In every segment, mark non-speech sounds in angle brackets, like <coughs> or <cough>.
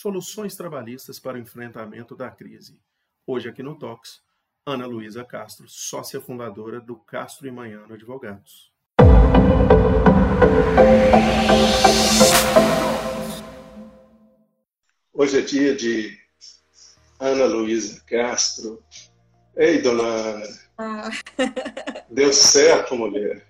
soluções trabalhistas para o enfrentamento da crise. Hoje aqui no Tox, Ana Luísa Castro, sócia fundadora do Castro e Manhano Advogados. Hoje é dia de Ana Luísa Castro. Ei, dona Ana. Ah. Deu certo, mulher.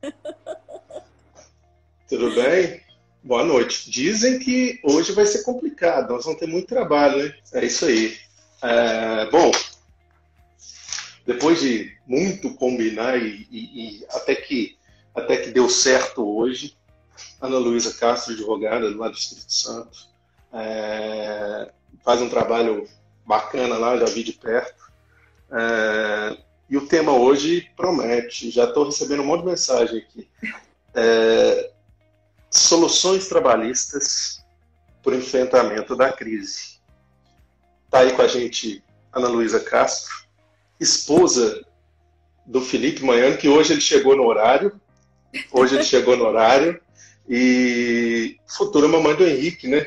<laughs> Tudo bem? Boa noite. Dizem que hoje vai ser complicado, nós vamos ter muito trabalho, né? É isso aí. É, bom, depois de muito combinar e, e, e, até, que, até que deu certo hoje, Ana Luísa Castro, advogada lá do Espírito Santo, é, faz um trabalho bacana lá, já vi de perto. É, e o tema hoje promete, já estou recebendo um monte de mensagem aqui. É, soluções trabalhistas para o enfrentamento da crise. Está aí com a gente Ana Luísa Castro, esposa do Felipe Manhã, que hoje ele chegou no horário. Hoje ele chegou no horário. E futura mamãe do Henrique, né?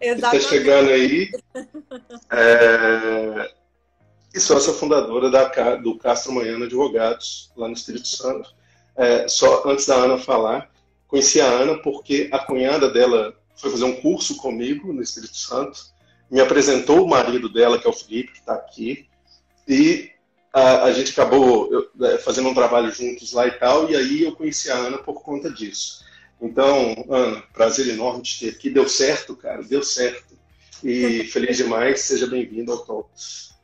Exatamente. Está chegando aí. É, e sócia fundadora da, do Castro Manhã Advogados, lá no Espírito Santo. É, só antes da Ana falar, conheci a Ana porque a cunhada dela foi fazer um curso comigo no Espírito Santo, me apresentou o marido dela, que é o Felipe, que está aqui, e a, a, gente acabou é, fazendo um trabalho juntos lá e tal, e aí eu conheci a Ana por conta disso. Então, Ana, prazer enorme te ter aqui. Deu certo, cara, deu certo. E <laughs> feliz demais, seja bem-vindo ao Talks.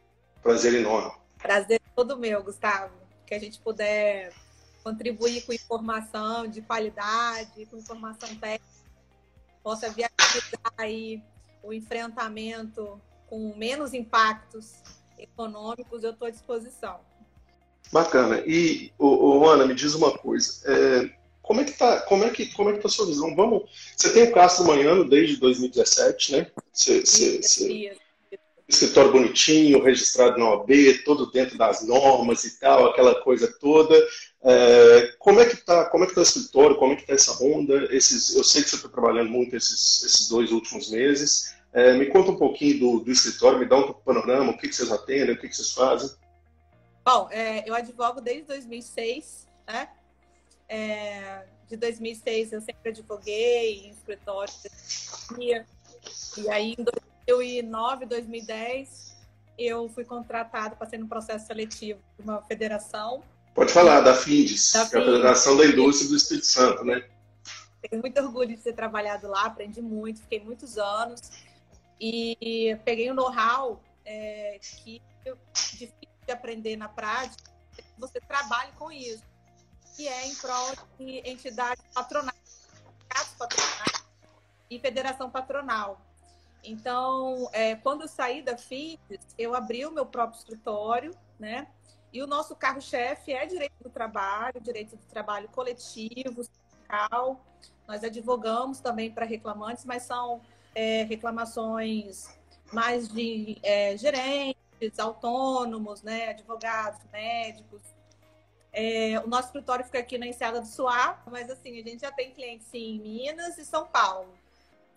Prazer enorme. Prazer todo meu, Gustavo. Que a gente puder contribuir com informação de qualidade, com informação técnica, possa viabilizar aí o enfrentamento com menos impactos econômicos, eu estou à disposição. Bacana. E, o, Ana, me diz uma coisa. É, como é que tá, como é que, como é que tá a sua visão? Vamos, você tem o Castro Manhano desde 2017, né? Você, você, você, escritório bonitinho, registrado na OAB, todo dentro das normas e tal, aquela coisa toda. É, como é que tá, como é que tá o escritório, como é que tá essa onda? Esses, eu sei que você está trabalhando muito esses, esses dois últimos meses. É, me conta um pouquinho do, do, escritório, me dá um panorama, o que, que vocês atendem, o que, que vocês fazem. Bom, é, eu advogo desde 2006, né? É, de 2006 eu sempre advoguei em escritório e aí em 2009, 2010 eu fui contratado, passei no processo seletivo de uma federação. Pode falar, da FINDES, da que é a Federação da Indústria do Espírito Santo, né? Tenho muito orgulho de ter trabalhado lá, aprendi muito, fiquei muitos anos. E peguei um know-how é, que é difícil de aprender na prática, você trabalhe com isso, que é em prol de entidades patronais, patronais e federação patronal. Então, é, quando eu saí da FIDES, eu abri o meu próprio escritório, né? E o nosso carro-chefe é direito do trabalho, direito do trabalho coletivo, sindical. Nós advogamos também para reclamantes, mas são é, reclamações mais de é, gerentes, autônomos, né, advogados, médicos. É, o nosso escritório fica aqui na Enseada do Suá, mas assim, a gente já tem clientes sim, em Minas e São Paulo.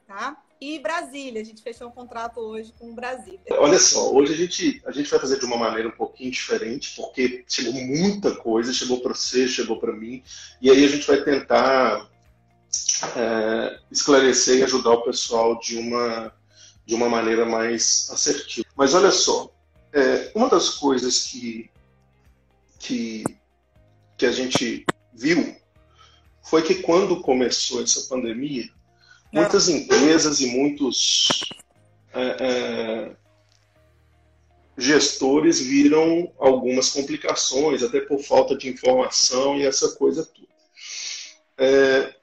Tá? E Brasília, a gente fechou um contrato hoje com Brasília. Olha só, hoje a gente, a gente vai fazer de uma maneira um pouquinho diferente, porque chegou muita coisa, chegou para você, chegou para mim, e aí a gente vai tentar é, esclarecer e ajudar o pessoal de uma, de uma maneira mais assertiva. Mas olha só, é, uma das coisas que, que, que a gente viu foi que quando começou essa pandemia, muitas empresas e muitos é, é, gestores viram algumas complicações, até por falta de informação e essa coisa toda. É,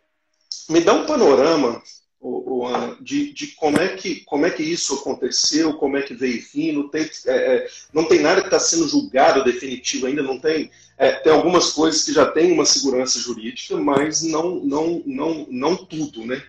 me dá um panorama, o, o de, de, como, é que, como é que isso aconteceu, como é que veio vindo. Tem, é, é, não tem nada que está sendo julgado definitivo ainda, não tem. É, tem algumas coisas que já têm uma segurança jurídica, mas não, não, não, não tudo, né?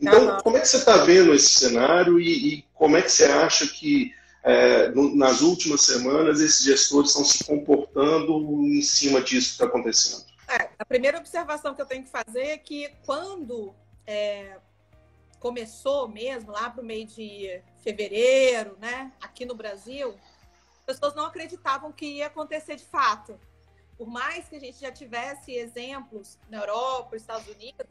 Então, como é que você está vendo esse cenário e, e, como é que você acha que é, no, nas últimas semanas esses gestores estão se comportando em cima disso que está acontecendo? É, a primeira observação que eu tenho que fazer é que quando é, começou mesmo, lá para o meio de fevereiro, né, aqui no Brasil, as pessoas não acreditavam que ia acontecer de fato. Por mais que a gente já tivesse exemplos na Europa, Estados Unidos,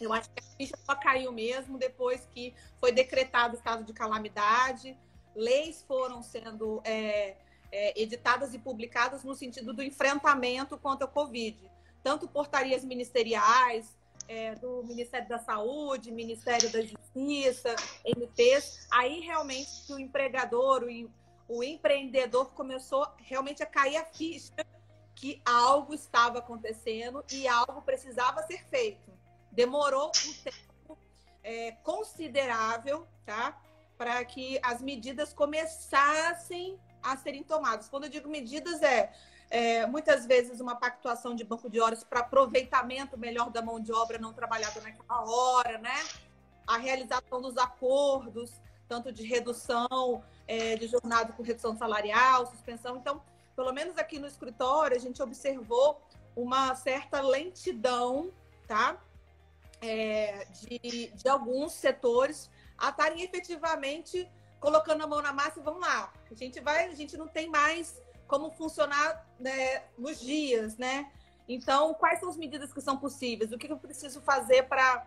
eu acho que a ficha só caiu mesmo depois que foi decretado o estado de calamidade, leis foram sendo é, é, editadas e publicadas no sentido do enfrentamento contra a Covid. Tanto portarias ministeriais, é, do Ministério da Saúde, Ministério da Justiça, MPs, aí realmente o empregador, o, o empreendedor começou realmente a cair a ficha que algo estava acontecendo e algo precisava ser feito. Demorou um tempo é, considerável, tá? Para que as medidas começassem a serem tomadas. Quando eu digo medidas, é, é muitas vezes uma pactuação de banco de horas para aproveitamento melhor da mão de obra não trabalhada naquela hora, né? A realização dos acordos, tanto de redução é, de jornada com redução salarial, suspensão. Então, pelo menos aqui no escritório, a gente observou uma certa lentidão, tá? É, de, de alguns setores a estarem efetivamente colocando a mão na massa e vamos lá. A gente vai, a gente não tem mais como funcionar né, nos dias, né? Então, quais são as medidas que são possíveis? O que eu preciso fazer para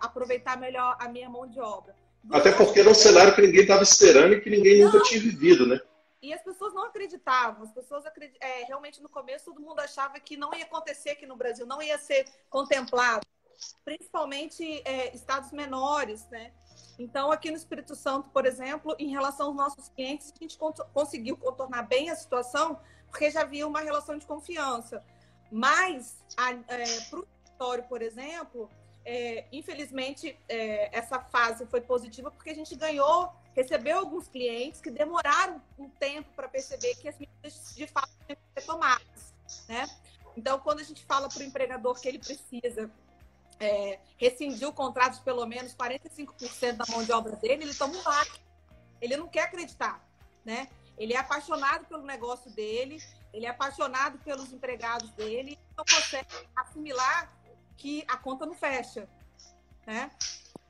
aproveitar melhor a minha mão de obra? Até porque era um cenário que ninguém estava esperando e que ninguém não. nunca tinha vivido, né? E as pessoas não acreditavam. As pessoas acredit... é, realmente no começo todo mundo achava que não ia acontecer aqui no Brasil, não ia ser contemplado, principalmente é, estados menores, né? Então, aqui no Espírito Santo, por exemplo, em relação aos nossos clientes, a gente conseguiu contornar bem a situação, porque já havia uma relação de confiança. Mas, é, para o escritório, por exemplo, é, infelizmente, é, essa fase foi positiva porque a gente ganhou, recebeu alguns clientes que demoraram um tempo para perceber que as medidas de fato tinham que ser tomadas. Né? Então, quando a gente fala para o empregador que ele precisa é, rescindir o contrato de pelo menos 45% da mão de obra dele, ele toma um baque. Ele não quer acreditar, né? Ele é apaixonado pelo negócio dele, ele é apaixonado pelos empregados dele, não consegue assimilar que a conta não fecha, né?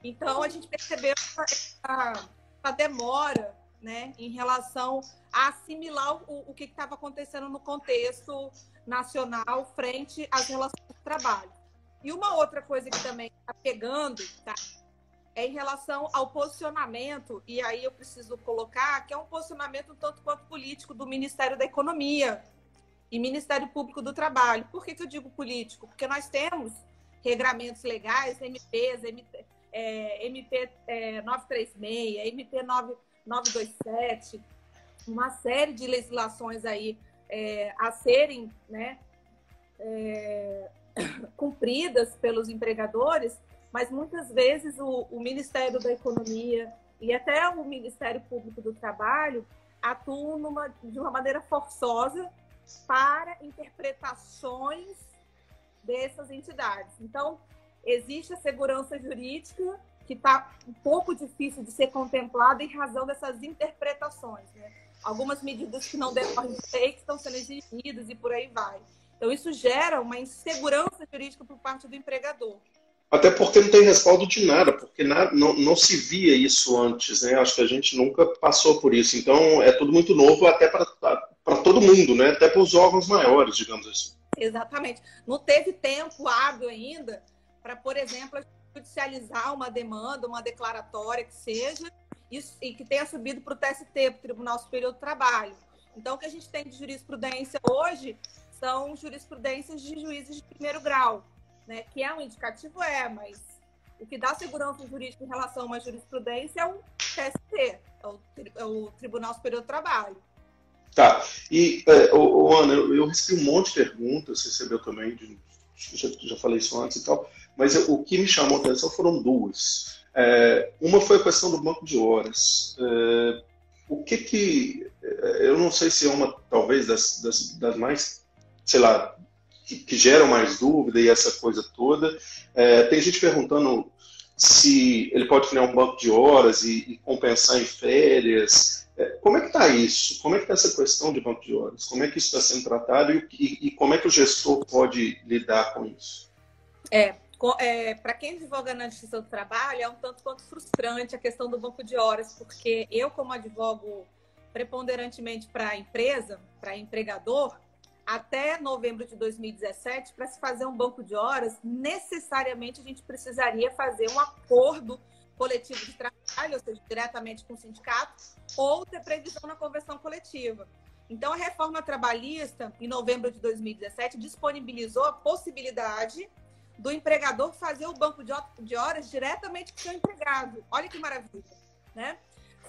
Então a gente percebeu essa, essa demora, né, em relação a assimilar o, o que estava acontecendo no contexto nacional frente às relações de trabalho. E uma outra coisa que também está pegando, tá? É em relação ao posicionamento, e aí eu preciso colocar que é um posicionamento tanto quanto político do Ministério da Economia e Ministério Público do Trabalho. Por que, que eu digo político? Porque nós temos regramentos legais, MPs, MP, é, MP é, 936, MP 9, 927, uma série de legislações aí é, a serem né, é, cumpridas pelos empregadores, mas muitas vezes o, o Ministério da Economia e até o Ministério Público do Trabalho atuam numa, de uma maneira forçosa para interpretações dessas entidades. Então, existe a segurança jurídica que está um pouco difícil de ser contemplada em razão dessas interpretações. Né? Algumas medidas que não decorrem de que estão sendo exigidas e por aí vai. Então, isso gera uma insegurança jurídica por parte do empregador. Até porque não tem respaldo de nada, porque nada, não, não se via isso antes, né? Acho que a gente nunca passou por isso. Então, é tudo muito novo até para todo mundo, né? Até para os órgãos maiores, digamos assim. Exatamente. Não teve tempo hábil ainda para, por exemplo, judicializar uma demanda, uma declaratória que seja, e que tenha subido para o TST, para o Tribunal Superior do Trabalho. Então, o que a gente tem de jurisprudência hoje são jurisprudências de juízes de primeiro grau, né? Que é um indicativo, é, mas o que dá segurança jurídica em relação a uma jurisprudência é o TST, é o, é o Tribunal Superior do Trabalho. Tá. E, é, ô, ô, Ana, eu, eu, recebi um monte de perguntas, recebeu também, de, já, já falei isso antes e tal, mas eu, o que me chamou a atenção foram duas. É, uma foi a questão do banco de horas. É, o que que. É, eu não sei se é uma, talvez, das, das, das mais sei lá, que, geram mais dúvida e essa coisa toda. É, tem gente perguntando se ele pode criar um banco de horas e, e compensar em férias. É, como é que está isso? Como é que está essa questão de banco de horas? Como é que isso está sendo tratado e, e, e, como é que o gestor pode lidar com isso? É, é, para quem advoga na Justiça do Trabalho, é um tanto quanto frustrante a questão do banco de horas, porque eu, como advogo preponderantemente para a empresa, para empregador, até novembro de 2017, para se fazer um banco de horas, necessariamente a gente precisaria fazer um acordo coletivo de trabalho, ou seja, diretamente com o sindicato, ou ter previsão na convenção coletiva. Então, a reforma trabalhista, em novembro de 2017, disponibilizou a possibilidade do empregador fazer o banco de horas diretamente com o seu empregado. Olha que maravilha, né?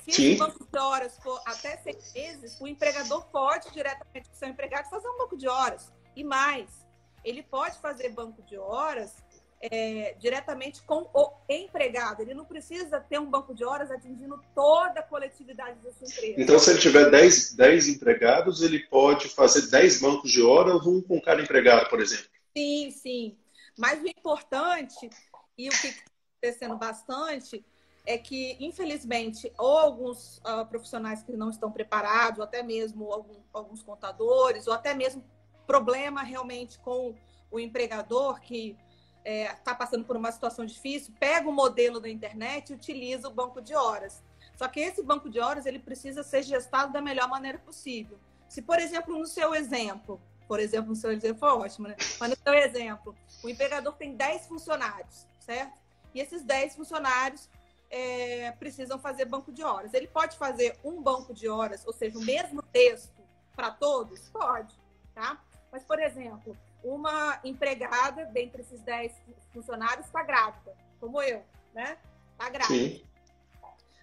Se Sim. esse banco de horas for até seis meses, o empregador pode diretamente com o seu empregado fazer um banco de horas. E mais, ele pode fazer banco de horas é, diretamente com o empregado. Ele não precisa ter um banco de horas atingindo toda a coletividade da sua empresa. Então, se ele tiver 10, 10 empregados, ele pode fazer 10 bancos de horas, um com cada empregado, por exemplo. Sim, sim. Mas o importante, e o que está acontecendo bastante, é que, infelizmente, ou alguns uh, profissionais que não estão preparados, ou até mesmo algum, alguns contadores, ou até mesmo problema realmente com o empregador que está é, tá passando por uma situação difícil, pega o modelo da internet e utiliza o banco de horas. Só que esse banco de horas ele precisa ser gestado da melhor maneira possível. Se, por exemplo, no seu exemplo, por exemplo, no seu exemplo foi ótimo, né? Mas no seu exemplo, o empregador tem 10 funcionários, certo? E esses 10 funcionários é, precisam fazer banco de horas. Ele pode fazer um banco de horas, ou seja, o mesmo texto para todos? Pode, tá? Mas, por exemplo, uma empregada, dentre esses 10 funcionários, está grávida, como eu, né? Está grávida. Sim.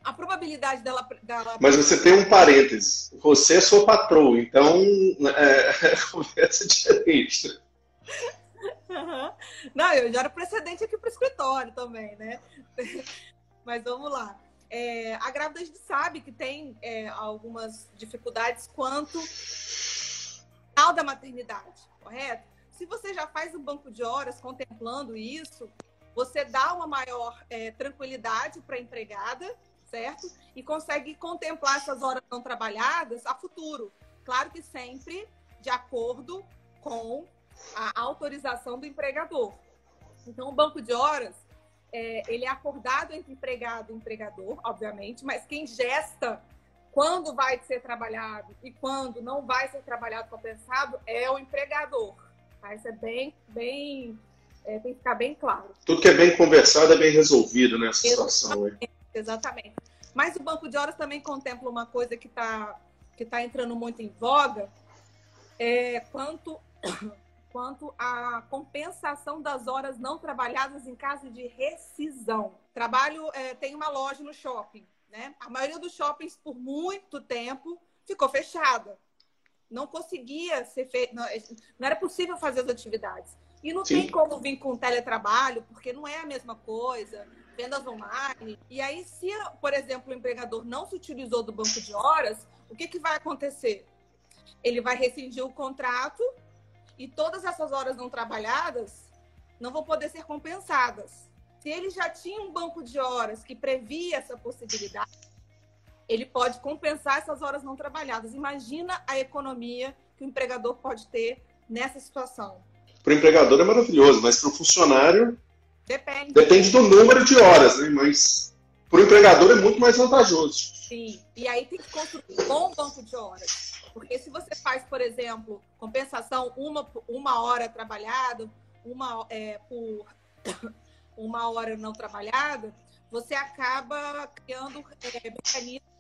A probabilidade dela, dela. Mas você tem um parêntese. Você é sua patroa, então é, <laughs> conversa diferente. Não, eu já era precedente aqui para o escritório também, né? Mas vamos lá. É, a grávida a gente sabe que tem é, algumas dificuldades quanto ao da maternidade, correto? Se você já faz um banco de horas contemplando isso, você dá uma maior é, tranquilidade para a empregada, certo? E consegue contemplar essas horas não trabalhadas a futuro. Claro que sempre de acordo com a autorização do empregador. Então, o banco de horas, é, ele é acordado entre empregado e empregador, obviamente, mas quem gesta quando vai ser trabalhado e quando não vai ser trabalhado compensado é o empregador. Tá? Isso é bem, bem, é, tem que ficar bem claro. Tudo que é bem conversado é bem resolvido nessa situação. Exatamente, exatamente. Mas o banco de horas também contempla uma coisa que está que tá entrando muito em voga, é, quanto, quanto à compensação das horas não trabalhadas em caso de rescisão. Trabalho é, tem uma loja no shopping, né? A maioria dos shoppings por muito tempo ficou fechada não conseguia ser feito, não, não, era possível fazer as atividades. E não Sim. tem como vir com teletrabalho, porque não é a mesma coisa, vendas online. E aí, se, por exemplo, o empregador não se utilizou do banco de horas, o que, que vai acontecer? Ele vai rescindir o contrato e todas essas horas não trabalhadas não vão poder ser compensadas. Se ele já tinha um banco de horas que previa essa possibilidade, ele pode compensar essas horas não trabalhadas. Imagina a economia que o empregador pode ter nessa situação. Para o empregador é maravilhoso, mas para o funcionário depende. depende do número de horas, né? Mas para o empregador é muito mais vantajoso. Sim, e aí tem que construir um bom banco de horas. Porque se você faz, por exemplo, compensação uma, uma hora trabalhada, uma é, por <coughs> uma hora não trabalhada, você acaba criando é, mecanismos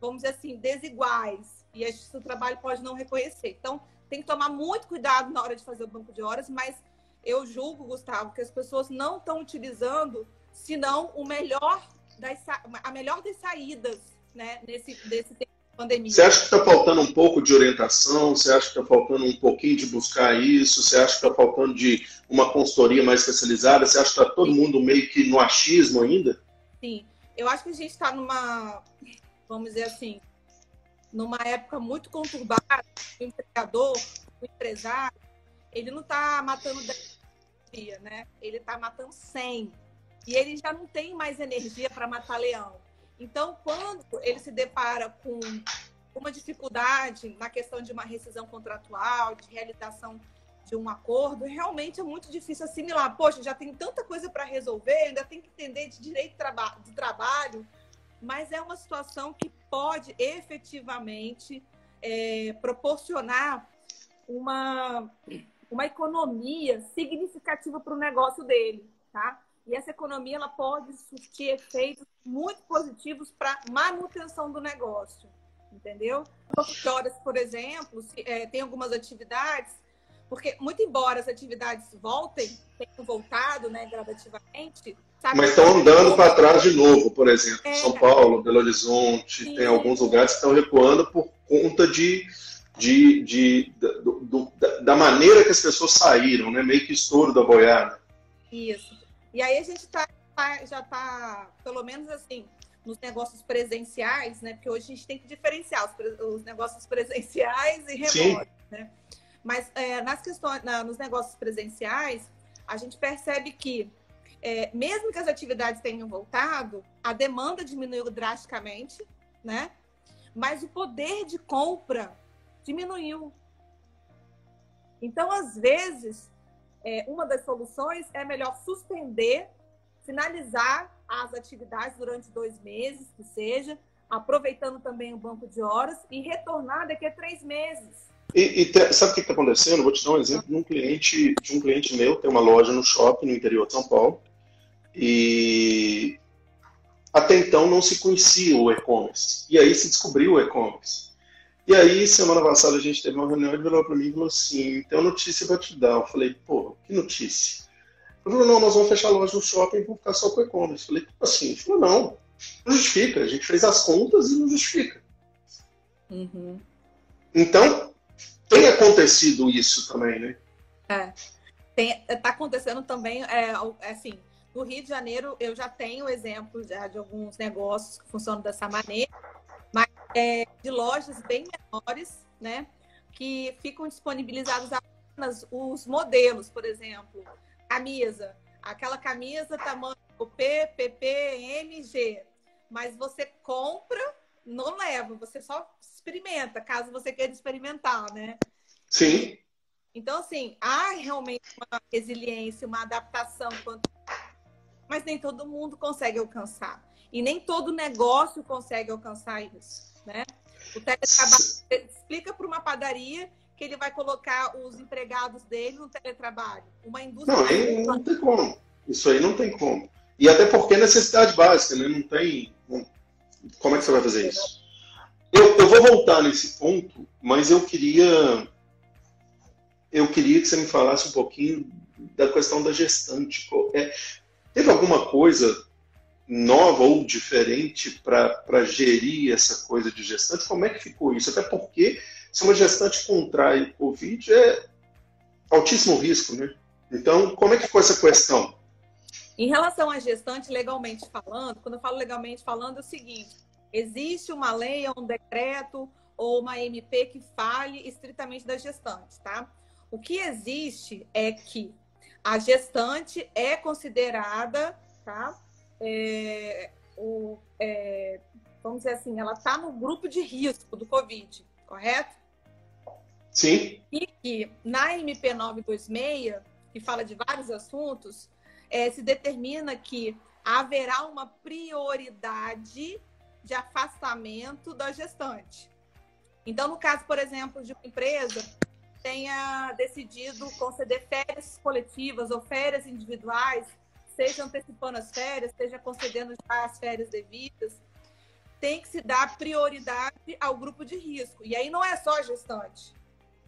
vamos dizer assim, desiguais. E do Trabalho pode não reconhecer. Então, tem que tomar muito cuidado na hora de fazer o banco de horas, mas eu julgo, Gustavo, que as pessoas não estão utilizando, senão o melhor das, a melhor das saídas né, nesse, desse tempo pandemia. Você acha que está faltando um pouco de orientação? Você acha que está faltando um pouquinho de buscar isso? Você acha que está faltando de uma consultoria mais especializada? Você acha que está todo mundo meio que no achismo ainda? Sim, eu acho que a gente está numa vamos dizer assim, numa época muito conturbada, o empregador, o empresário, ele não está matando 10 dia, né? Ele está matando 100. E ele já não tem mais energia para matar leão. Então, quando ele se depara com uma dificuldade na questão de uma rescisão contratual, de realização de um acordo, realmente é muito difícil assimilar. Poxa, já tem tanta coisa para resolver, ainda tem que entender de direito de trabalho, mas é uma situação que pode efetivamente é, proporcionar uma, uma economia significativa para o negócio dele, tá? E essa economia ela pode surtir efeitos muito positivos para manutenção do negócio, entendeu? Horas, por exemplo, se, é, tem algumas atividades, porque muito embora as atividades voltem, tenham voltado, né, gradativamente, Sabe? Mas estão andando para trás de novo, por exemplo. É, São Paulo, Belo Horizonte, sim. tem alguns lugares que estão recuando por conta de, de, de, de do, do, da maneira que as pessoas saíram, né? meio que estouro da boiada. Isso. E aí a gente tá, tá já está, pelo menos assim, nos negócios presenciais, né? Porque hoje a gente tem que diferenciar os, os negócios presenciais e remotos, né? Mas é, nas questões, na, nos negócios presenciais, a gente percebe que é, mesmo que as atividades tenham voltado, a demanda diminuiu drasticamente, né? Mas o poder de compra diminuiu. Então, às vezes, é, uma das soluções é melhor suspender, finalizar as atividades durante dois meses, que seja, aproveitando também o banco de horas e retornar daqui a três meses. E, e te, sabe o que está acontecendo? Vou te dar um exemplo de um cliente, de um cliente meu, tem uma loja no shopping no interior de São Paulo. E até então não se conhecia o e-commerce. E aí se descobriu o e-commerce. E aí, semana passada, a gente teve uma reunião e ele virou para mim e falou assim: tem uma notícia para te dar. Eu falei: pô, que notícia? Ele falou: não, nós vamos fechar a loja no shopping e vamos ficar só com o e-commerce. Eu falei: como assim? Ele falou: não, não justifica. A gente fez as contas e não justifica. Uhum. Então, tem acontecido isso também, né? É. Está acontecendo também, é, assim, no Rio de Janeiro, eu já tenho exemplos já de alguns negócios que funcionam dessa maneira, é, de lojas bem menores, né? Que ficam disponibilizados apenas os modelos, por exemplo, camisa. Aquela camisa tamanho P, PP, M, G. Mas você compra, não leva, você só experimenta, caso você queira experimentar, né? Sim. Então, assim, há realmente uma resiliência, uma adaptação mas nem todo mundo consegue alcançar. E nem todo negócio consegue alcançar isso, né? O teletrabalho explica para uma padaria que ele vai colocar os empregados dele no teletrabalho. Uma indústria. Não, aí não tem como. Isso aí não tem como. E até porque é necessidade básica, né? Não tem. Como é que você vai fazer isso? Eu, eu vou voltar nesse ponto, mas eu queria. Eu queria que você me falasse um pouquinho da questão da gestante. É, Teve alguma coisa nova ou diferente para gerir essa coisa de gestante? Como é que ficou isso? Até porque se uma gestante contrai Covid é altíssimo risco, né? Então, como é que ficou essa questão? Em relação à gestante, legalmente falando, quando eu falo legalmente falando, é o seguinte: existe uma lei, um decreto ou uma MP que fale estritamente da gestante, tá? O que existe é que a gestante é considerada, tá? É, o, é, vamos dizer assim, ela está no grupo de risco do Covid, correto? Sim. E que na MP 926, que fala de vários assuntos, é, se determina que haverá uma prioridade de afastamento da gestante. Então, no caso, por exemplo, de uma empresa tenha decidido conceder férias coletivas ou férias individuais, seja antecipando as férias, seja concedendo já as férias devidas, tem que se dar prioridade ao grupo de risco. E aí não é só a gestante,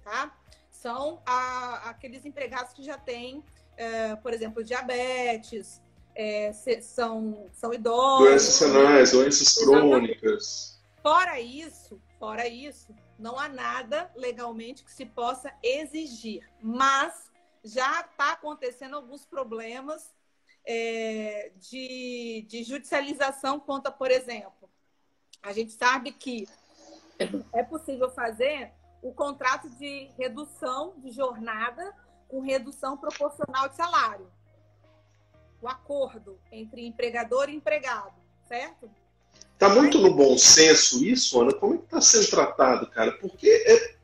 tá? São a, aqueles empregados que já têm, é, por exemplo, diabetes, é, são, são idosos. Doenças renais, doenças crônicas. Fora isso, fora isso, não há nada legalmente que se possa exigir, mas já está acontecendo alguns problemas é, de, de judicialização conta, por exemplo. A gente sabe que é possível fazer o contrato de redução de jornada com redução proporcional de salário. O acordo entre empregador e empregado, certo? Está muito no bom senso isso, Ana? Como é que está sendo tratado, cara? Porque é,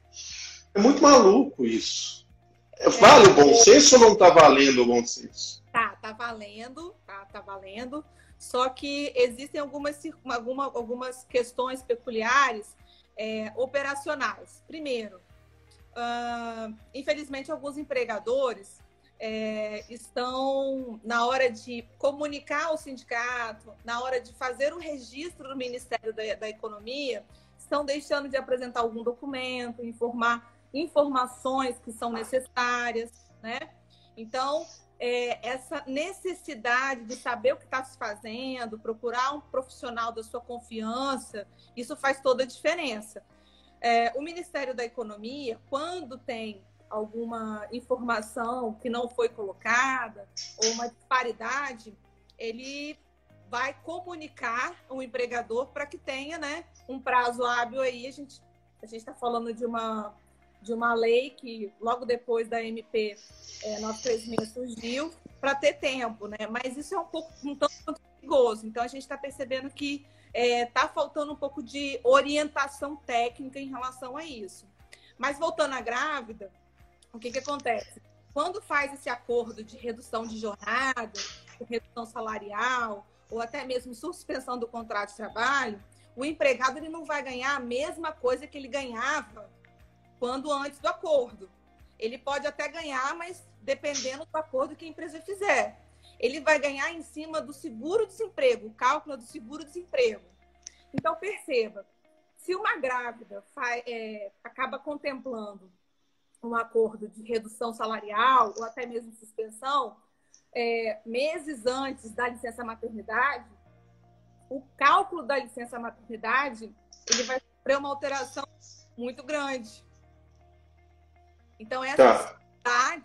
é muito maluco isso. Vale o bom senso ou não está valendo o bom senso? Tá, tá valendo, tá, tá valendo. Só que existem algumas, alguma, algumas questões peculiares é, operacionais. Primeiro, uh, infelizmente, alguns empregadores é, estão, na hora de comunicar ao sindicato, na hora de fazer o registro do Ministério da, da Economia, estão deixando de apresentar algum documento, informar informações que são necessárias, né? Então, é, essa necessidade de saber o que está se fazendo, procurar um profissional da sua confiança, isso faz toda a diferença. É, o Ministério da Economia, quando tem alguma informação que não foi colocada ou uma disparidade, ele vai comunicar o empregador para que tenha né, um prazo hábil aí. A gente a está falando de uma de uma lei que logo depois da MP é, 936 surgiu para ter tempo, né? Mas isso é um pouco um tanto perigoso. Então a gente está percebendo que está é, tá faltando um pouco de orientação técnica em relação a isso. Mas voltando à grávida, o que, que acontece? Quando faz esse acordo de redução de jornada, redução salarial, ou até mesmo suspensão do contrato de trabalho, o empregado ele não vai ganhar a mesma coisa que ele ganhava quando antes do acordo. Ele pode até ganhar, mas dependendo do acordo que a empresa fizer. Ele vai ganhar em cima do seguro-desemprego, o cálculo do seguro-desemprego. Então, perceba, se uma grávida é, acaba contemplando um acordo de redução salarial ou até mesmo suspensão, é, meses antes da licença maternidade, o cálculo da licença maternidade ele vai sofrer uma alteração muito grande. Então, essa tá.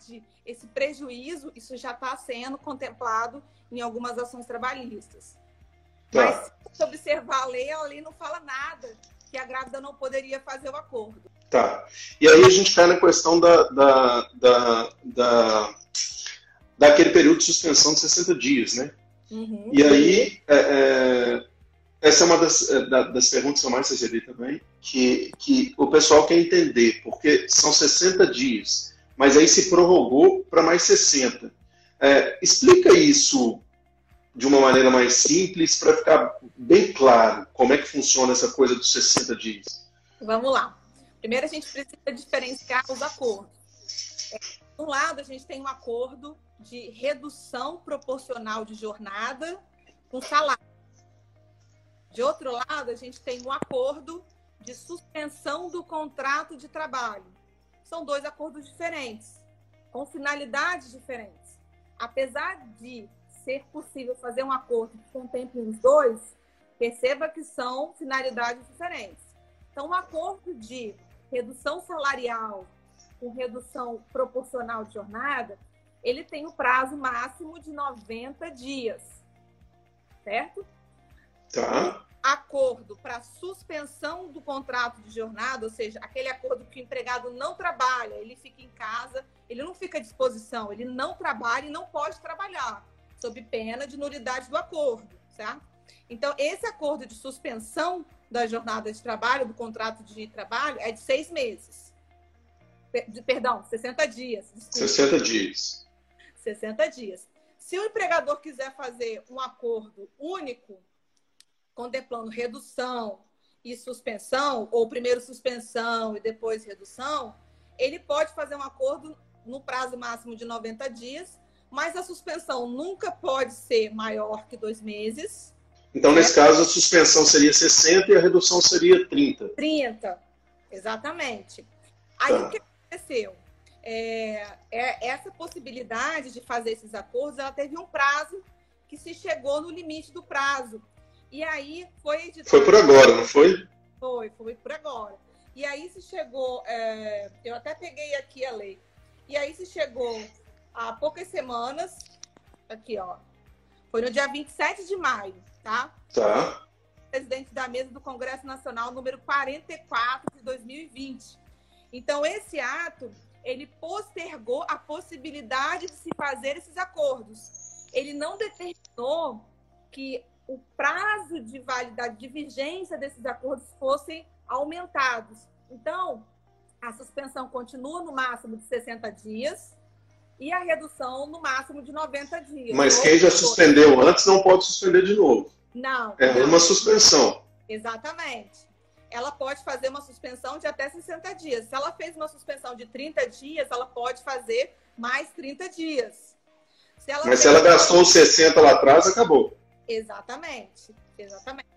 esse prejuízo, isso já está sendo contemplado em algumas ações trabalhistas. Tá. Mas, se observar a lei, a lei não fala nada que a grávida não poderia fazer o acordo. Tá. E aí a gente cai na questão da, da, da, da, daquele período de suspensão de 60 dias, né? Uhum. E aí, é, é, essa é uma das, é, das perguntas que eu mais recebi também, que, que o pessoal quer entender, porque são 60 dias, mas aí se prorrogou para mais 60. É, explica isso de uma maneira mais simples para ficar bem claro como é que funciona essa coisa dos 60 dias. Vamos lá. Primeiro a gente precisa diferenciar os acordos. É, de um lado, a gente tem um acordo de redução proporcional de jornada com salário. De outro lado, a gente tem um acordo de suspensão do contrato de trabalho. São dois acordos diferentes, com finalidades diferentes. Apesar de ser possível fazer um acordo que contemple os dois, perceba que são finalidades diferentes. Então, um acordo de redução salarial com redução proporcional de jornada, ele tem o prazo máximo de 90 dias. Certo? Tá. Acordo para suspensão do contrato de jornada, ou seja, aquele acordo que o empregado não trabalha, ele fica em casa, ele não fica à disposição, ele não trabalha e não pode trabalhar, sob pena de nulidade do acordo, certo? Então, esse acordo de suspensão da jornada de trabalho, do contrato de trabalho, é de seis meses. Perdão, 60 dias. Desculpa. 60 dias. 60 dias. Se o empregador quiser fazer um acordo único, contemplando redução e suspensão, ou primeiro suspensão e depois redução, ele pode fazer um acordo no prazo máximo de 90 dias, mas a suspensão nunca pode ser maior que dois meses então, nesse caso, a suspensão seria 60 e a redução seria 30. 30, exatamente. Aí tá. o que aconteceu? É, é, essa possibilidade de fazer esses acordos, ela teve um prazo que se chegou no limite do prazo. E aí foi editado... Foi por agora, não foi? Foi, foi por agora. E aí se chegou, é, eu até peguei aqui a lei. E aí se chegou há poucas semanas, aqui ó, foi no dia 27 de maio, tá? Tá. Presidente da mesa do Congresso Nacional número 44 de 2020. Então, esse ato, ele postergou a possibilidade de se fazer esses acordos. Ele não determinou que o prazo de validade, de vigência desses acordos fossem aumentados. Então, a suspensão continua no máximo de 60 dias e a redução no máximo de 90 dias. Mas quem já suspendeu antes não pode suspender de novo. Não. É não. uma suspensão. Exatamente. Ela pode fazer uma suspensão de até 60 dias. Se ela fez uma suspensão de 30 dias, ela pode fazer mais 30 dias. Se Mas se ela gastou os 60 lá atrás, acabou. Exatamente. Exatamente.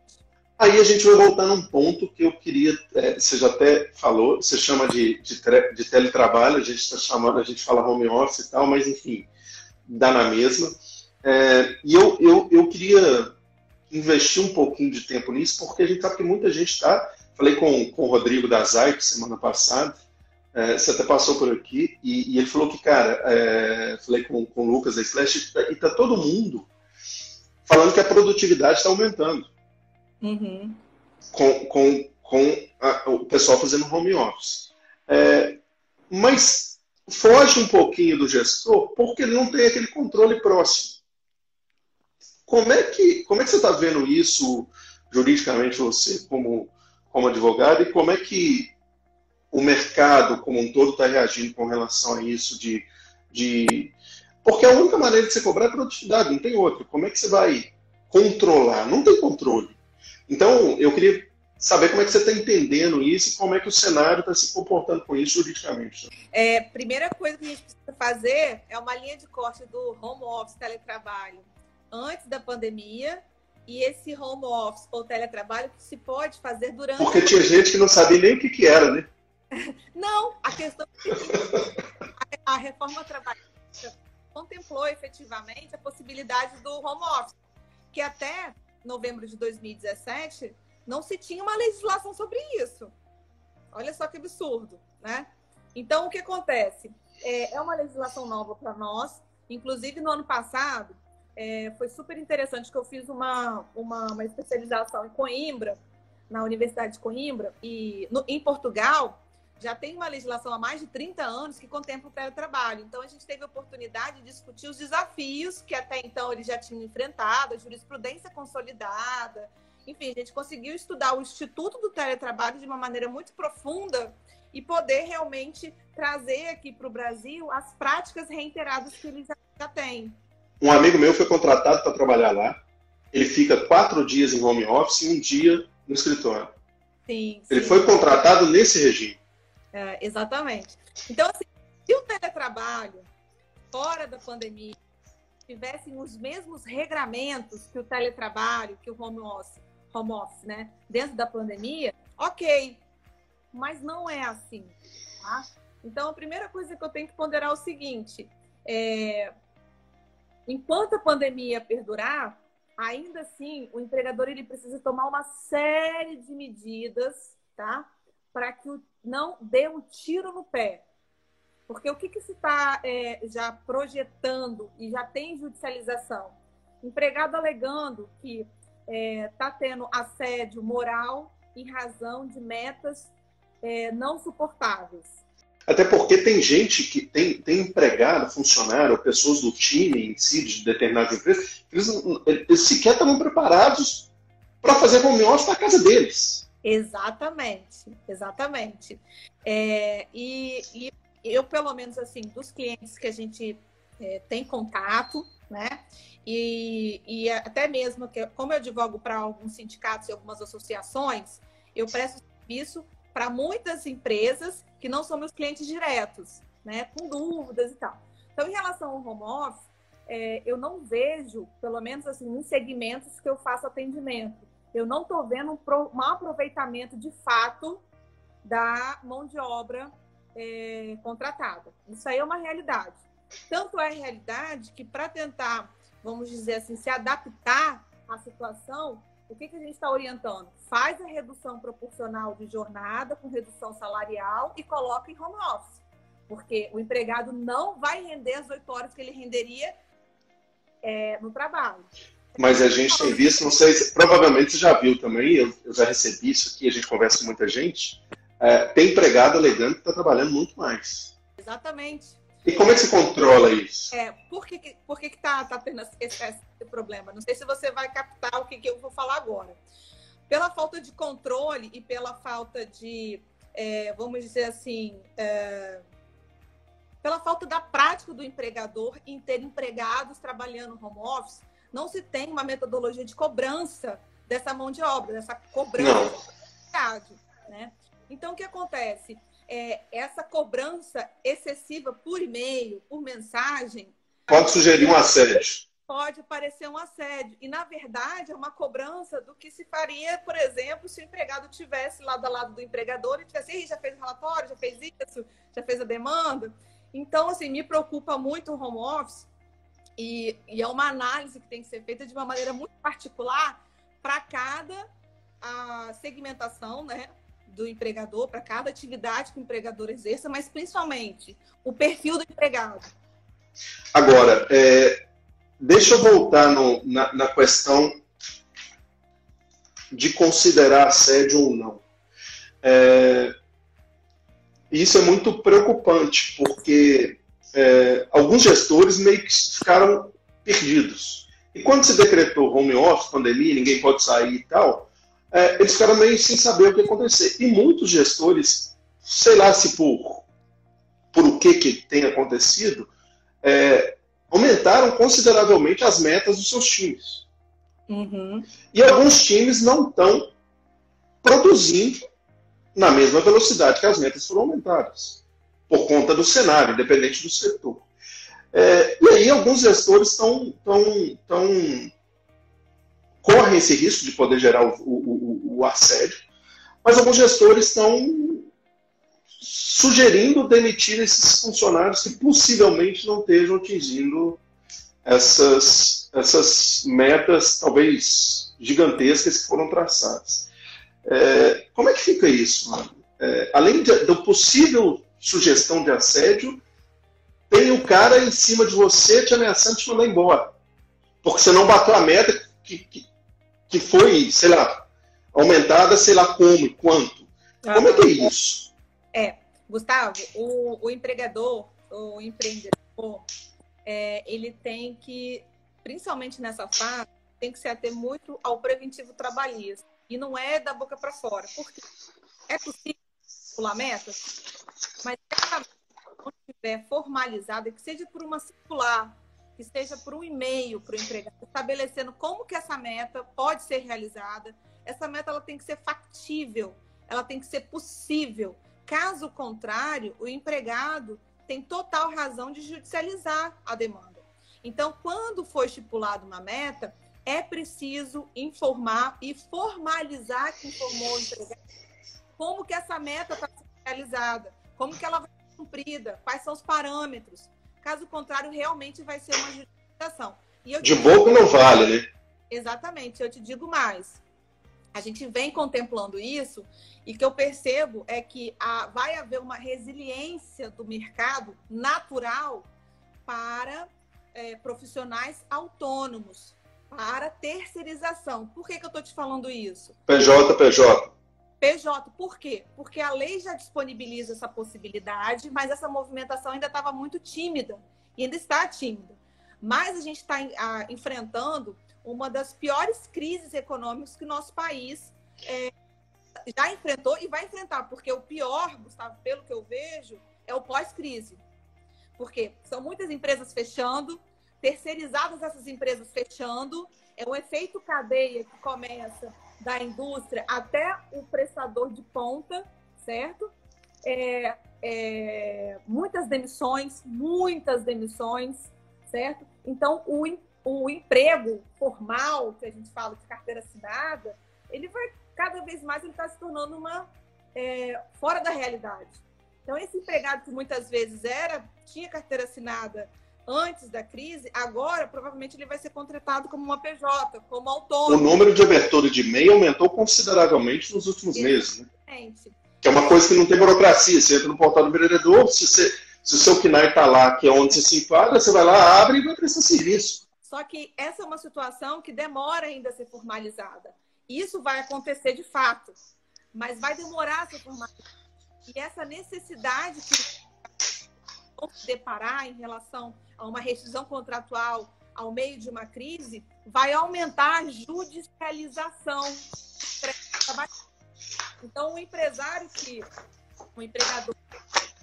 Aí a gente vai voltar num ponto que eu queria, é, você já até falou, você chama de, de, de teletrabalho, a gente está chamando, a gente fala home office e tal, mas enfim, dá na mesma. É, e eu, eu, eu queria investir um pouquinho de tempo nisso, porque a gente sabe que muita gente está. Falei com, com o Rodrigo da Zayt semana passada, é, você até passou por aqui, e, e ele falou que, cara, é, falei com, com o Lucas da Slash, e está todo mundo falando que a produtividade está aumentando. Uhum. Com, com, com a, o pessoal fazendo home office. É, mas foge um pouquinho do gestor porque ele não tem aquele controle próximo. Como é que, como é que você está vendo isso juridicamente, você como, como advogado, e como é que o mercado como um todo está reagindo com relação a isso de, de... Porque a única maneira de você cobrar é produtividade, não tem outra. Como é que você vai controlar? Não tem controle. Então, eu queria saber como é que você está entendendo isso e como é que o cenário está se comportando com isso juridicamente. É, primeira coisa que a gente precisa fazer é uma linha de corte do home office, teletrabalho, antes da pandemia e esse home office ou teletrabalho que se pode fazer durante... Porque tinha gente que não sabia nem o que, que era, né? <laughs> Não, a questão é <laughs> a reforma trabalhista contemplou efetivamente a possibilidade do home office, que até novembro de 2017, não se tinha uma legislação sobre isso. Olha só que absurdo, né? Então, o que acontece? É, é uma legislação nova para nós. Inclusive, no ano passado, é, foi super interessante que eu fiz uma, uma, uma, especialização em Coimbra, na Universidade de Coimbra, e no, em Portugal, já tem uma legislação há mais de 30 anos que contempla o teletrabalho. Então, a gente teve a oportunidade de discutir os desafios que até então eles já tinham enfrentado, a jurisprudência consolidada. Enfim, a gente conseguiu estudar o Instituto do Teletrabalho de uma maneira muito profunda e poder realmente trazer aqui para o Brasil as práticas reiteradas que eles já têm. Um amigo meu foi contratado para trabalhar lá. Ele fica quatro dias em home office e um dia no escritório. Sim, Ele foi contratado nesse regime. É, exatamente. Então, assim, se o teletrabalho, fora da pandemia, tivessem os mesmos regramentos que o teletrabalho, que o home office, home office, né, dentro da pandemia, ok. Mas não é assim, tá? Então, a primeira coisa que eu tenho que ponderar é o seguinte: é, enquanto a pandemia perdurar, ainda assim, o empregador ele precisa tomar uma série de medidas, tá? para que o, não dê um tiro no pé. Porque o que, que se está é, já projetando e já tem judicialização? Empregado alegando que está é, tá tendo assédio moral em razão de metas é, não suportáveis. Até porque tem gente que tem, tem empregado, funcionário, pessoas do time em si, de determinadas empresas, eles, eles sequer estavam preparados para fazer home office na casa deles. Exatamente, exatamente. É, e, e, eu, pelo menos, assim, dos clientes que a gente é, tem contato, né? E, e até mesmo, que, como eu advogo para alguns sindicatos e algumas associações, eu presto serviço para muitas empresas que não são meus clientes diretos, né? Com dúvidas e tal. Então, em relação ao home office, é, eu não vejo, pelo menos assim, em segmentos que eu faço atendimento eu não estou vendo um, um, aproveitamento de fato da mão de obra é, contratada. Isso aí é uma realidade. Tanto é realidade que para tentar, vamos dizer assim, se adaptar à situação, o que, que a gente está orientando? Faz a redução proporcional de jornada com redução salarial e coloca em home office. Porque o empregado não vai render as oito horas que ele renderia é, no trabalho. Mas a gente tem visto, não sei se provavelmente você já viu também, eu, eu já recebi isso aqui, a gente conversa com muita gente. É, tem empregado alegando que está trabalhando muito mais. Exatamente. E como é que se controla isso? É, por que, por que, que tá, tá tendo esse, esse, problema? Não sei se você vai captar o que, que eu vou falar agora. Pela falta de controle e pela falta de é, vamos dizer assim, é, pela falta da prática do empregador em ter empregados trabalhando home office, não se tem uma metodologia de cobrança dessa mão de obra, dessa cobrança. Né? Então, o que acontece? É, essa cobrança excessiva por e-mail, por mensagem. Pode sugerir um assédio. Pode parecer um assédio. E, na verdade, é uma cobrança do que se faria, por exemplo, se o empregado tivesse lado a lado do empregador e tivesse, já fez o relatório, já fez isso, já fez a demanda. Então, assim, me preocupa muito o home office e, e é uma análise que tem que ser feita de uma maneira muito particular para cada a segmentação, né? do empregador, para cada atividade que o empregador exerça, mas principalmente o perfil do empregado. Agora, é, deixa eu voltar no, na, na, questão de considerar assédio ou não. É, isso é muito preocupante, porque é, alguns gestores meio que ficaram perdidos. E quando se decretou home office, pandemia, ninguém pode sair e tal, é, eles ficaram meio sem saber o que ia acontecer. E muitos gestores, sei lá se por, por o que, que tem acontecido, é, aumentaram consideravelmente as metas dos seus times. Uhum. E alguns times não estão produzindo na mesma velocidade que as metas foram aumentadas, por conta do cenário, independente do setor. É, e aí alguns gestores estão tão, tão, correm esse risco de poder gerar o, o, o assédio, mas alguns gestores estão sugerindo demitir esses funcionários que possivelmente não estejam atingindo essas, essas metas, talvez gigantescas, que foram traçadas. É, como é que fica isso? É, além de, do possível sugestão de assédio, tem o cara em cima de você te ameaçando te mandar embora. Porque você não bateu a meta que, que, que foi, sei lá, aumentada, sei lá como e quanto. Como é que é isso? É, Gustavo, o, o empregador, o empreendedor, é, ele tem que, principalmente nessa fase, tem que se ater muito ao preventivo trabalhista. E não é da boca para fora. Porque é possível pular metas, mas se estiver formalizada, que seja por uma circular, que esteja por um e-mail para o empregado, estabelecendo como que essa meta pode ser realizada. Essa meta ela tem que ser factível, ela tem que ser possível. Caso contrário, o empregado tem total razão de judicializar a demanda. Então, quando for estipulada uma meta, é preciso informar e formalizar que informou o empregado como que essa meta está sendo realizada, como que ela vai ser cumprida, quais são os parâmetros. Caso contrário, realmente vai ser uma justificação. De boca não vale, né? Exatamente. Eu te digo mais. A gente vem contemplando isso e que eu percebo é que a, vai haver uma resiliência do mercado natural para é, profissionais autônomos, para terceirização. Por que, que eu estou te falando isso? PJ, PJ. PJ, por quê? Porque a lei já disponibiliza essa possibilidade, mas essa movimentação ainda estava muito tímida e ainda está tímida. Mas a gente está enfrentando uma das piores crises econômicas que o nosso país é, já enfrentou e vai enfrentar, porque o pior, Gustavo, pelo que eu vejo, é o pós-crise. Porque são muitas empresas fechando, terceirizadas essas empresas fechando, é um efeito cadeia que começa da indústria até o prestador de ponta, certo? É, é, muitas demissões, muitas demissões, certo? Então, o, o emprego formal, que a gente fala de carteira assinada, ele vai, cada vez mais, ele está se tornando uma é, fora da realidade. Então, esse empregado que muitas vezes era, tinha carteira assinada antes da crise, agora provavelmente ele vai ser contratado como uma PJ, como autônomo. O número de abertura de MEI aumentou consideravelmente nos últimos Exatamente. meses. Né? Que é uma coisa que não tem burocracia. Você entra no portal do empreendedor, se, você, se o seu KNAI está lá, que é onde você se enquadra, você vai lá, abre e vai prestar serviço. Só que essa é uma situação que demora ainda a ser formalizada. Isso vai acontecer de fato, mas vai demorar a ser formalizada. E essa necessidade que se deparar em relação a uma rescisão contratual ao meio de uma crise, vai aumentar a judicialização. Então, o empresário que um empregador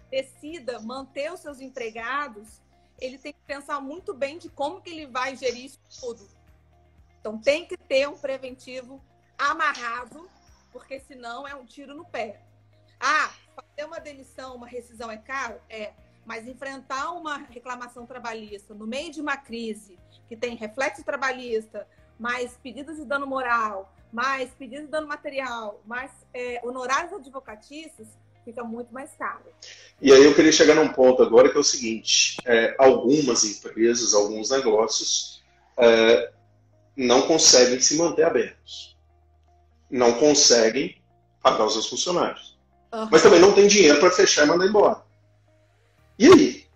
decida manter os seus empregados, ele tem que pensar muito bem de como que ele vai gerir isso tudo. Então tem que ter um preventivo amarrado, porque senão é um tiro no pé. Ah, fazer uma demissão, uma rescisão é caro? É. Mas enfrentar uma reclamação trabalhista no meio de uma crise que tem reflexo trabalhista, mais pedidos de dano moral, mais pedidos de dano material, mais é, honorários advocatícios, fica muito mais caro. E aí eu queria chegar num ponto agora que é o seguinte: é, algumas empresas, alguns negócios é, não conseguem se manter abertos, não conseguem pagar os seus funcionários, uhum. mas também não tem dinheiro para fechar e mandar embora. E aí?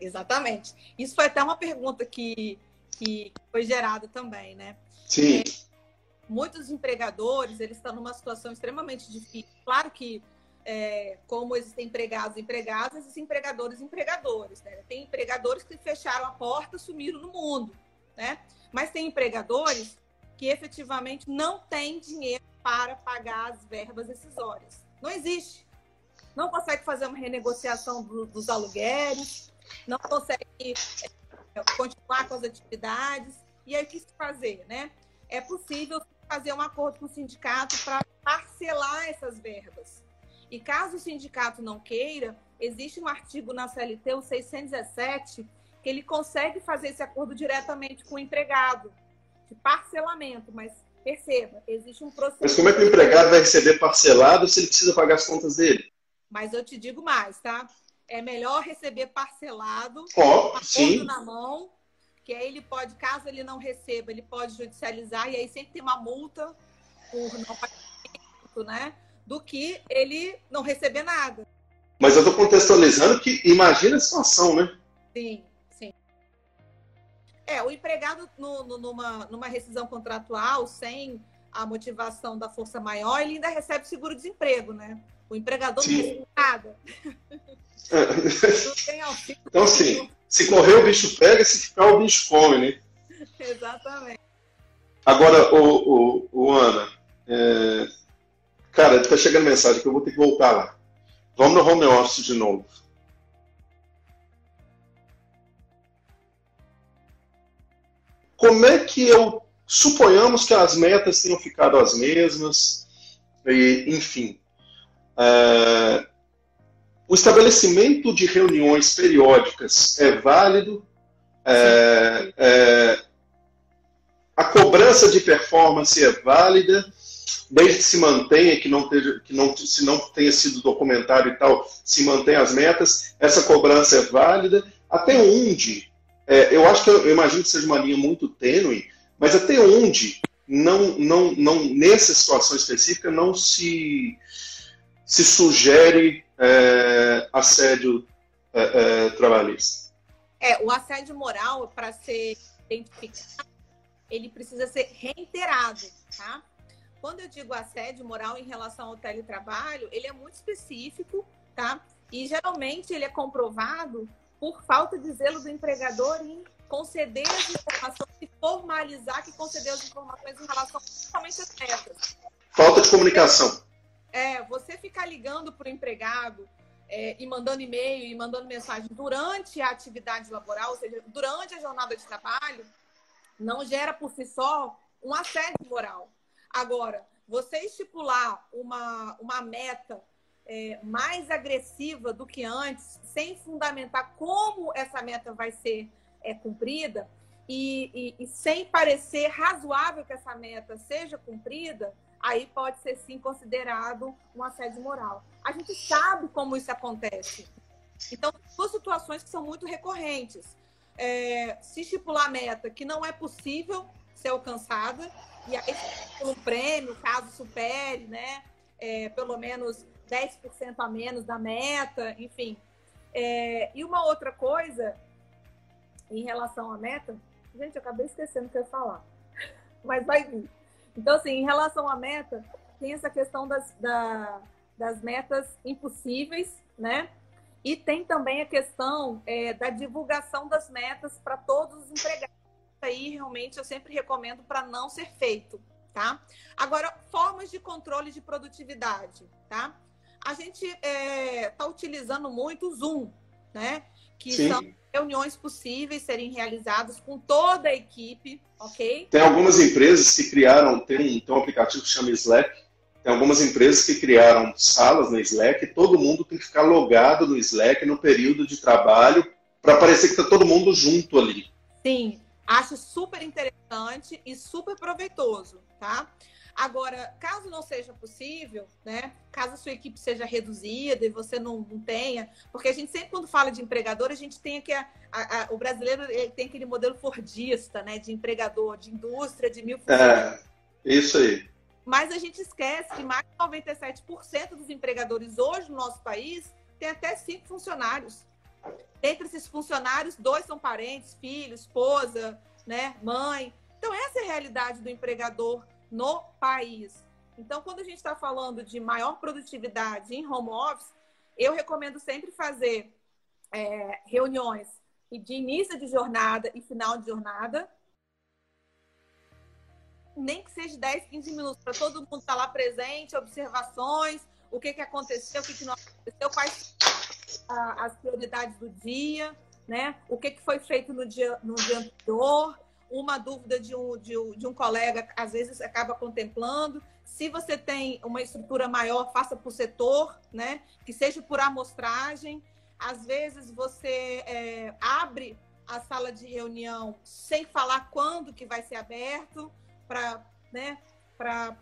Exatamente. Isso foi até uma pergunta que, que foi gerada também, né? Sim. É, muitos empregadores, eles estão numa situação extremamente difícil. Claro que, é, como existem empregados e empregadas, existem empregadores e empregadores. Né? Tem empregadores que fecharam a porta, sumiram no mundo, né? Mas tem empregadores que efetivamente não têm dinheiro para pagar as verbas decisórias. Não existe não consegue fazer uma renegociação do, dos aluguéis, não consegue é, continuar com as atividades. E aí, o que se fazer? Né? É possível fazer um acordo com o sindicato para parcelar essas verbas. E caso o sindicato não queira, existe um artigo na CLT, o 617, que ele consegue fazer esse acordo diretamente com o empregado, de parcelamento, mas perceba, existe um processo. Mas como é que o empregado vai receber parcelado se ele precisa pagar as contas dele? Mas eu te digo mais, tá? É melhor receber parcelado, oh, sim. na mão, que aí ele pode, caso ele não receba, ele pode judicializar e aí sempre tem uma multa por não pagamento, né? Do que ele não receber nada. Mas eu estou contextualizando que imagina a situação, né? Sim, sim. É, o empregado no, no, numa, numa rescisão contratual, sem a motivação da força maior, ele ainda recebe seguro-desemprego, né? O empregador Sim. não recebe nada. então, assim, se correr o bicho pega, se ficar o bicho come, né? Exatamente. Agora, o, o, o Ana, é... cara, está chegando mensagem que eu vou ter que voltar lá. Vamos no home office de novo. Como é que eu suponhamos que as metas tenham ficado as mesmas, e, enfim, Uh, o estabelecimento de reuniões periódicas é válido. É, é, a cobrança de performance é válida, desde que se mantenha, que não, teja, que não se não tenha sido documentado e tal, se mantenha as metas, essa cobrança é válida. Até onde? É, eu acho que eu, eu imagino que seja uma linha muito tênue, mas até onde não, não, não nessa situação específica não se se sugere é, assédio é, é, trabalhista? É, o assédio moral, para ser identificado, ele precisa ser reiterado, tá? Quando eu digo assédio moral em relação ao teletrabalho, ele é muito específico, tá? E geralmente ele é comprovado por falta de zelo do empregador em conceder as informações e formalizar que concedeu as informações em relação principalmente às metas. Falta de comunicação. Ligando para o empregado é, e mandando e-mail e mandando mensagem durante a atividade laboral, ou seja, durante a jornada de trabalho, não gera por si só um assédio moral. Agora, você estipular uma, uma meta é, mais agressiva do que antes, sem fundamentar como essa meta vai ser é, cumprida e, e, e sem parecer razoável que essa meta seja cumprida, aí pode ser sim considerado um assédio moral. A gente sabe como isso acontece. Então, duas situações que são muito recorrentes. É, se estipular meta que não é possível ser alcançada, e aí um prêmio, caso supere, né? É, pelo menos 10% a menos da meta, enfim. É, e uma outra coisa em relação à meta, gente, eu acabei esquecendo o que eu ia falar, <laughs> mas vai vir. Então, assim, em relação à meta, tem essa questão das, da, das metas impossíveis, né? E tem também a questão é, da divulgação das metas para todos os empregados. Aí, realmente, eu sempre recomendo para não ser feito, tá? Agora, formas de controle de produtividade, tá? a gente está é, tá utilizando muito o Zoom, né? Que Sim. são reuniões possíveis serem realizadas com toda a equipe, ok? Tem algumas empresas que criaram, tem um, tem um aplicativo que chama Slack, tem algumas empresas que criaram salas no Slack e todo mundo tem que ficar logado no Slack no período de trabalho para parecer que está todo mundo junto ali. Sim, acho super interessante e super proveitoso, tá? Agora, caso não seja possível, né? Caso a sua equipe seja reduzida e você não, não tenha, porque a gente sempre quando fala de empregador, a gente tem que a, a, a, o brasileiro tem aquele modelo fordista, né? De empregador, de indústria, de mil funcionários. É, isso aí. Mas a gente esquece que mais de 97% dos empregadores hoje no nosso país tem até cinco funcionários. Entre esses funcionários, dois são parentes, filho, esposa, né, mãe. Então, essa é a realidade do empregador no país. Então, quando a gente está falando de maior produtividade em home office, eu recomendo sempre fazer é, reuniões de início de jornada e final de jornada. Nem que seja 10, 15 minutos, para todo mundo estar tá lá presente, observações, o que, que aconteceu, o que, que não aconteceu, quais as prioridades do dia, né? O que, que foi feito no dia, no dia anterior, uma dúvida de um, de, um, de um colega, às vezes acaba contemplando. Se você tem uma estrutura maior, faça por setor, né? Que seja por amostragem. Às vezes você é, abre a sala de reunião sem falar quando que vai ser aberto, para né,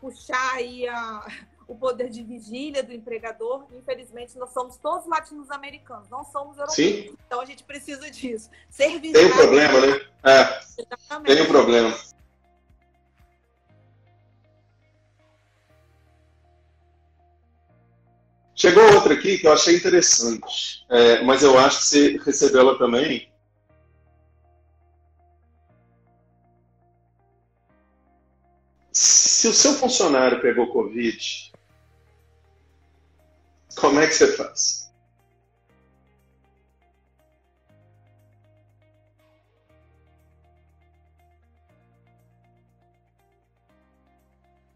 puxar aí a, o poder de vigília do empregador. Infelizmente, nós somos todos latino-americanos, não somos europeus. Sim. Então, a gente precisa disso. Ser Tem um problema, né? É. Exatamente. Tem um problema. Chegou outra aqui que eu achei interessante, é, mas eu acho que você recebeu ela também. Se o seu funcionário pegou Covid, como é que você faz?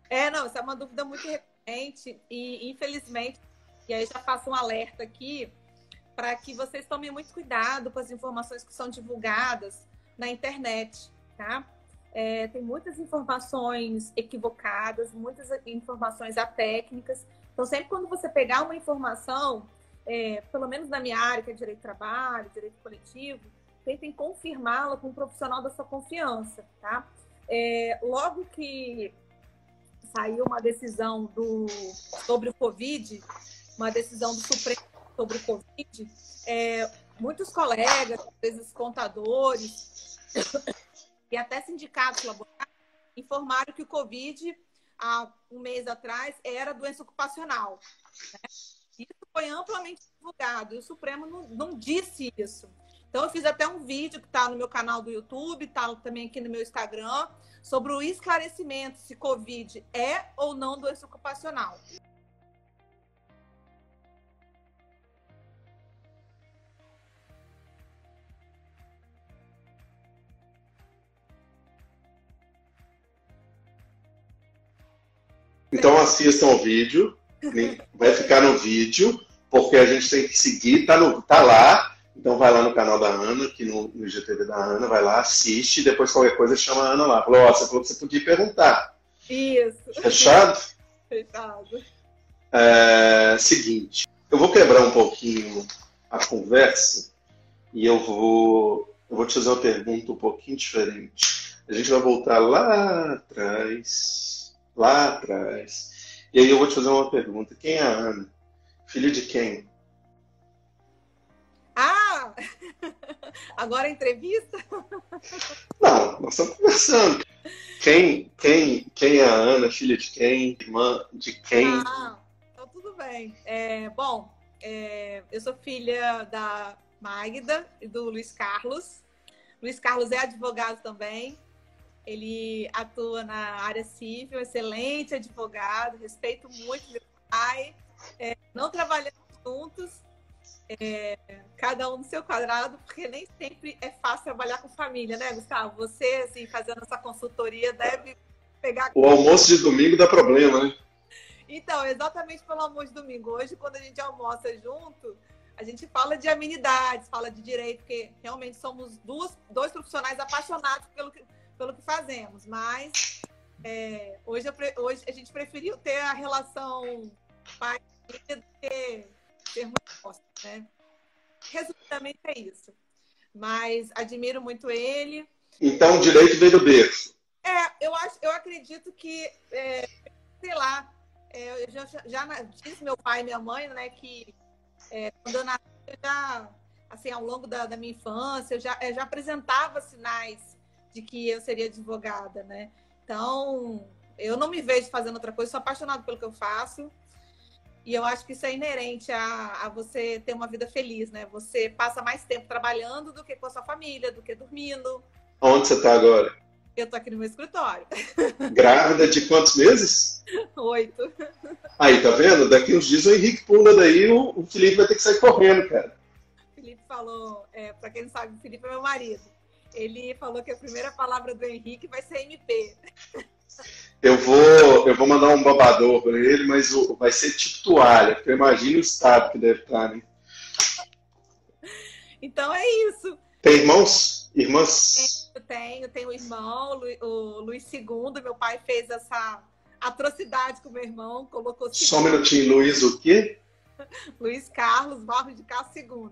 É, não, essa é uma dúvida muito recorrente e, infelizmente, e aí já faço um alerta aqui para que vocês tomem muito cuidado com as informações que são divulgadas na internet, tá? É, tem muitas informações equivocadas, muitas informações atécnicas então, sempre quando você pegar uma informação, é, pelo menos na minha área, que é direito de trabalho, direito coletivo, tentem confirmá-la com um profissional da sua confiança, tá? É, logo que saiu uma decisão do, sobre o Covid, uma decisão do Supremo sobre o Covid, é, muitos colegas, às vezes contadores <coughs> e até sindicatos laborais informaram que o Covid há um mês atrás era doença ocupacional. Né? Isso foi amplamente divulgado e o Supremo não, não disse isso. Então, eu fiz até um vídeo que está no meu canal do YouTube, está também aqui no meu Instagram, sobre o esclarecimento se Covid é ou não doença ocupacional. Então assistam o vídeo, vai ficar no vídeo, porque a gente tem que seguir, tá, no, tá lá. Então vai lá no canal da Ana, aqui no, no IGTV da Ana, vai lá, assiste, depois qualquer coisa chama a Ana lá. Falou, ó, você falou que você podia perguntar. Isso. Fechado? <laughs> Fechado. É, seguinte, eu vou quebrar um pouquinho a conversa e eu vou, eu vou te fazer uma pergunta um pouquinho diferente. A gente vai voltar lá atrás lá atrás. E aí eu vou te fazer uma pergunta. Quem é a Ana? Filha de quem? Ah! <laughs> Agora a entrevista? Não, nós estamos conversando. Quem, quem, quem é a Ana? Filha de quem? Irmã de quem? Ah, então tudo bem. É, bom, é, eu sou filha da Magda e do Luiz Carlos. Luiz Carlos é advogado também, ele atua na área civil, excelente advogado, respeito muito meu pai. É, não trabalhamos juntos, é, cada um no seu quadrado, porque nem sempre é fácil trabalhar com família, né, Gustavo? Você, assim, fazendo essa consultoria, deve pegar. O almoço de domingo dá problema, né? Então, exatamente pelo almoço de domingo. Hoje, quando a gente almoça junto, a gente fala de amenidades, fala de direito, porque realmente somos duas, dois profissionais apaixonados pelo que, pelo que fazemos. Mas é, hoje, hoje a gente preferiu ter a relação pai do que ter muito né? Resumidamente é isso. Mas admiro muito ele. Então, o direito veio do berço. É, eu, acho, eu acredito que, é, sei lá, é, eu já, já disse meu pai e minha mãe, né, que é, quando eu nasci, eu já, assim, ao longo da, da minha infância, eu já, eu já apresentava sinais de que eu seria advogada, né? Então, eu não me vejo fazendo outra coisa, sou apaixonada pelo que eu faço. E eu acho que isso é inerente a, a, você ter uma vida feliz, né? Você passa mais tempo trabalhando do que com a sua família, do que dormindo. Onde você está agora? Eu tô aqui no meu escritório. <laughs> Grávida de quantos meses? Oito. Aí, tá vendo? Daqui uns dias o Henrique pula daí, o, o Felipe vai ter que sair correndo, cara. O Felipe falou, é, para quem não sabe, o Felipe é meu marido. Ele falou que a primeira palavra do Henrique vai ser MP. Eu vou, eu vou mandar um babador para ele, mas vai ser tipo toalha, porque eu imagino o estado que deve estar, né? Então é isso. Tem irmãos? Irmãs? Eu tenho, tenho um irmão, o Luiz II. Meu pai fez essa atrocidade com meu irmão, colocou. Só um minutinho, Luiz, o quê? <laughs> Luiz Carlos Barros de Castro II.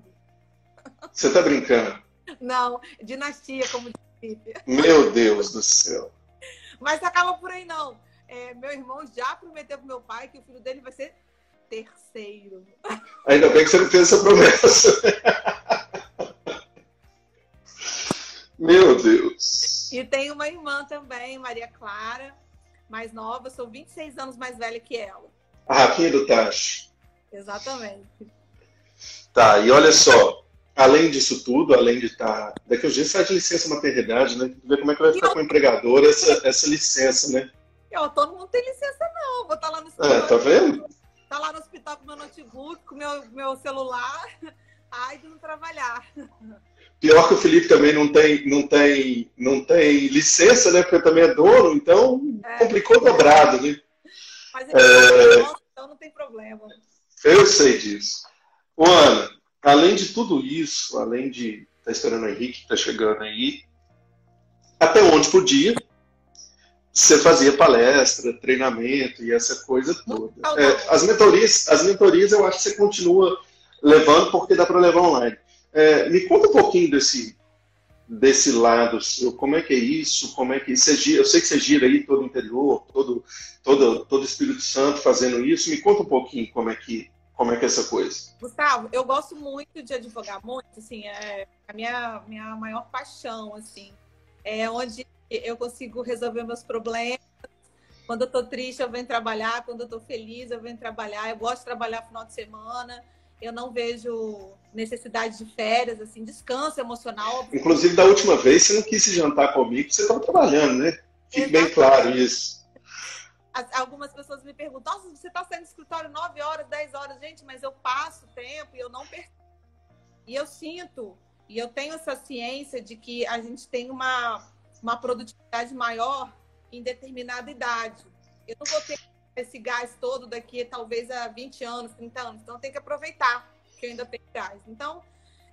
Você tá brincando? Não, dinastia, como diz Meu Deus do céu. Mas acaba por aí, não. É, meu irmão já prometeu pro meu pai que o filho dele vai ser terceiro. Ainda bem que você não fez essa promessa. meu Deus. E tem uma irmã também, Maria Clara, mais nova, sou 26 anos mais velha que ela. A Rafinha do Tacho. Exatamente. Tá, e olha só, além disso tudo, além de estar. Tá, daqui a uns dias sai de licença maternidade, né? Ver como é que vai ficar com o empregador essa, essa licença, né? Eu, todo mundo tem licença, não. Vou estar tá lá no hospital. É, tá vendo? Tá lá no hospital com meu notebook, com meu, meu celular. Ai, de não trabalhar. Pior que o Felipe também não tem, não tem, não tem licença, né? Porque também é dono, então é. complicou dobrado, né? Mas ele é... então não tem problema. Eu sei disso. Ô, Ana, além de tudo isso, além de estar tá esperando o Henrique, que está chegando aí, até onde podia, você fazia palestra, treinamento e essa coisa toda. É, as mentorias, as mentorias eu acho que você continua levando porque dá para levar online. É, me conta um pouquinho desse desse lado seu, como é que é isso, como é que você gira, eu sei que você gira aí todo o interior, todo todo todo Espírito Santo fazendo isso. Me conta um pouquinho como é que como é que é essa coisa? Gustavo, eu gosto muito de advogar, muito, assim, é a minha, minha maior paixão, assim. É onde eu consigo resolver meus problemas. Quando eu tô triste, eu venho trabalhar. Quando eu tô feliz, eu venho trabalhar. Eu gosto de trabalhar final de semana. Eu não vejo necessidade de férias, assim, descanso emocional. Inclusive, da última vez, você não quis se jantar comigo, você estava trabalhando, né? Fique Exatamente. bem claro isso algumas pessoas me perguntam, nossa, você está saindo do escritório 9 horas, 10 horas, gente, mas eu passo tempo e eu não perco. E eu sinto, e eu tenho essa ciência de que a gente tem uma, uma produtividade maior em determinada idade. Eu não vou ter esse gás todo daqui talvez a 20 anos, 30 anos, então tenho que aproveitar que eu ainda tenho gás. Então,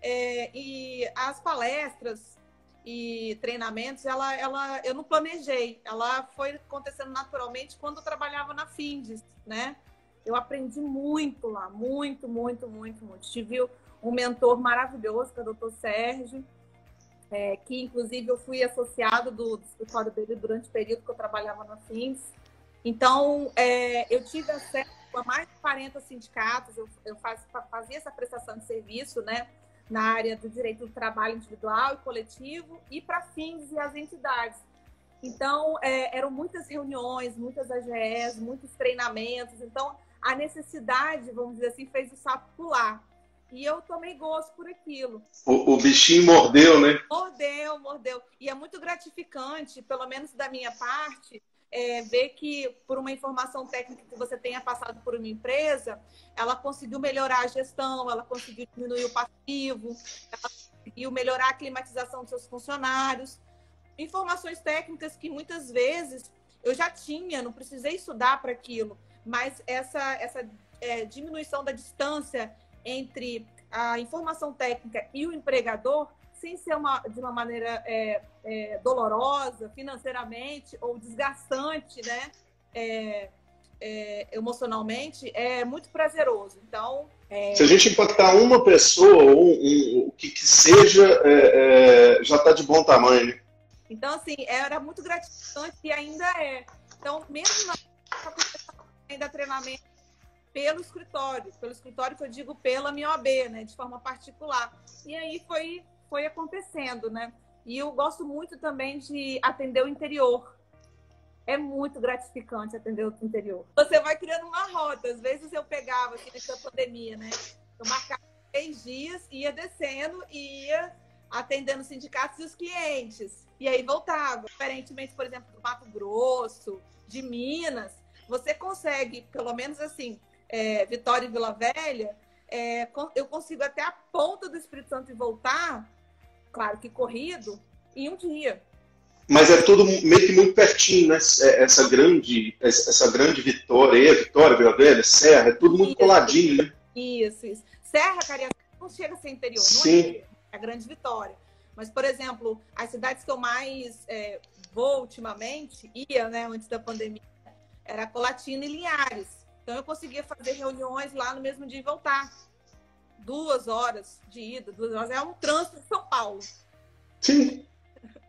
é, e as palestras, e treinamentos, ela, ela, eu não planejei, ela foi acontecendo naturalmente quando eu trabalhava na Findes, né? Eu aprendi muito lá, muito, muito, muito, muito. Tive um mentor maravilhoso, que é o doutor Sérgio, é, que inclusive eu fui associado do, do escritório dele durante o período que eu trabalhava na Fins. Então, é, eu tive acesso a mais de 40 sindicatos, eu, eu faz, fazia essa prestação de serviço, né? Na área do direito do trabalho individual e coletivo e para fins e as entidades. Então, é, eram muitas reuniões, muitas AGEs, muitos treinamentos. Então, a necessidade, vamos dizer assim, fez o sapo pular. E eu tomei gosto por aquilo. O, o, bichinho mordeu, né? Mordeu, mordeu. E é muito gratificante, pelo menos da minha parte, é, ver que por uma informação técnica que você tenha passado por uma empresa, ela conseguiu melhorar a gestão, ela conseguiu diminuir o passivo, ela conseguiu melhorar a climatização dos seus funcionários. Informações técnicas que muitas vezes eu já tinha, não precisei estudar para aquilo, mas essa, essa é, diminuição da distância entre a informação técnica e o empregador, sem ser uma, de uma maneira é, é, dolorosa financeiramente ou desgastante, né? É, é, emocionalmente, é muito prazeroso. Então, é, se a gente impactar uma pessoa ou um, o que, que seja, já está de bom tamanho. Né? Então, assim, era muito gratificante e ainda é. Então, mesmo na ainda treinamento pelo escritório, pelo escritório que eu digo pela minha OAB, né, de forma particular. E aí foi, foi acontecendo, né? E eu gosto muito também de atender o interior. É muito gratificante atender o interior. Você vai criando uma rota. Às vezes eu pegava, aqui nessa pandemia, né? Eu marcava três dias, ia descendo e ia atendendo os sindicatos e os clientes. E aí voltava. Diferentemente, por exemplo, do Mato Grosso, de Minas, você consegue, pelo menos assim, é, Vitória e Vila Velha, é, eu consigo até a ponta do Espírito Santo e voltar, claro que corrido, em um dia. Mas é tudo meio que muito pertinho, né? É, essa grande, essa grande Vitória, Vitória, Vila Velha, Serra, é tudo muito isso, coladinho, né? Isso, isso. Serra, Cariacica, não chega a ser interior, Sim. não é, é a grande Vitória. Mas, por exemplo, as cidades que eu mais é, vou ultimamente, ia, né, antes da pandemia, era Colatina e Linhares. Então eu conseguia fazer reuniões lá no mesmo dia e voltar. Duas horas de ida, duas horas. É um trânsito de São Paulo. Sim.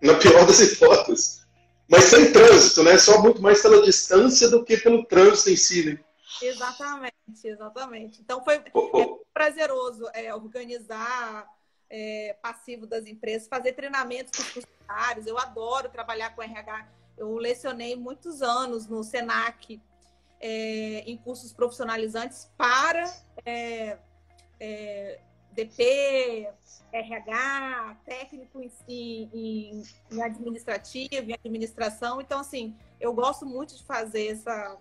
Na pior das <laughs> hipóteses. Mas sem trânsito, né? Só muito mais pela distância do que pelo trânsito em si, né? Exatamente, exatamente. Então foi oh, oh. É prazeroso é, organizar é, passivo das empresas, fazer treinamentos com os funcionários. Eu adoro trabalhar com RH. Eu lecionei muitos anos no SENAC é, em cursos profissionalizantes para é, é, DP, RH, técnico em, em, em, administrativo, em administração. Então, assim, eu gosto muito de fazer essa,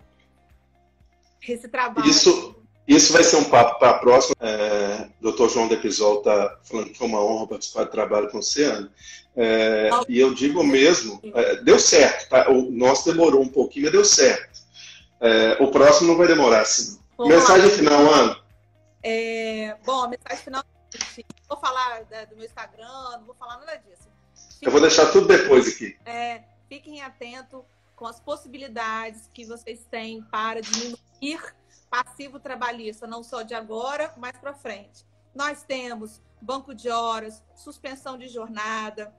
esse trabalho. Isso, isso vai ser um papo para a próxima. É, Dr. João Depisol está falando que foi uma honra participar do trabalho com você, Ana. É, e eu digo mesmo, é, deu certo. Tá? O nosso demorou um pouquinho, mas deu certo. É, o próximo não vai demorar assim. Mensagem final, Ana. É, bom, a mensagem final. Vou falar do meu Instagram, não vou falar nada disso. Fiquem, eu vou deixar tudo depois aqui. É, fiquem atentos com as possibilidades que vocês têm para diminuir passivo trabalhista, não só de agora, mas para frente. Nós temos banco de horas, suspensão de jornada,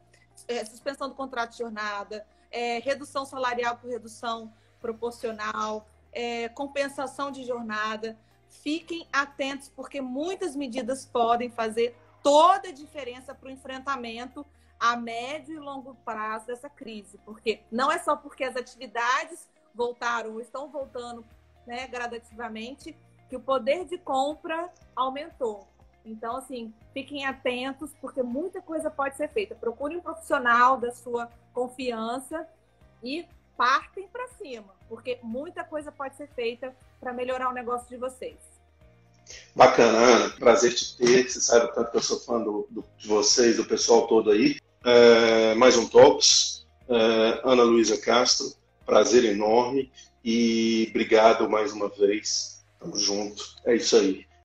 é, suspensão do contrato de jornada, é, redução salarial por redução proporcional, é, compensação de jornada. Fiquem atentos, porque muitas medidas podem fazer toda a diferença para o enfrentamento a médio e longo prazo dessa crise. Porque não é só porque as atividades voltaram ou estão voltando né, gradativamente que o poder de compra aumentou. Então, assim, fiquem atentos, porque muita coisa pode ser feita. Procure um profissional da sua confiança e partem para cima, porque muita coisa pode ser feita para melhorar o negócio de vocês. Bacana, Ana. Prazer te ter. Você sabe o tanto que eu sou fã do, do, de vocês, do pessoal todo aí. É, mais um Talks. É, Ana Luísa Castro, prazer enorme. E obrigado mais uma vez. Tamo junto. É isso aí.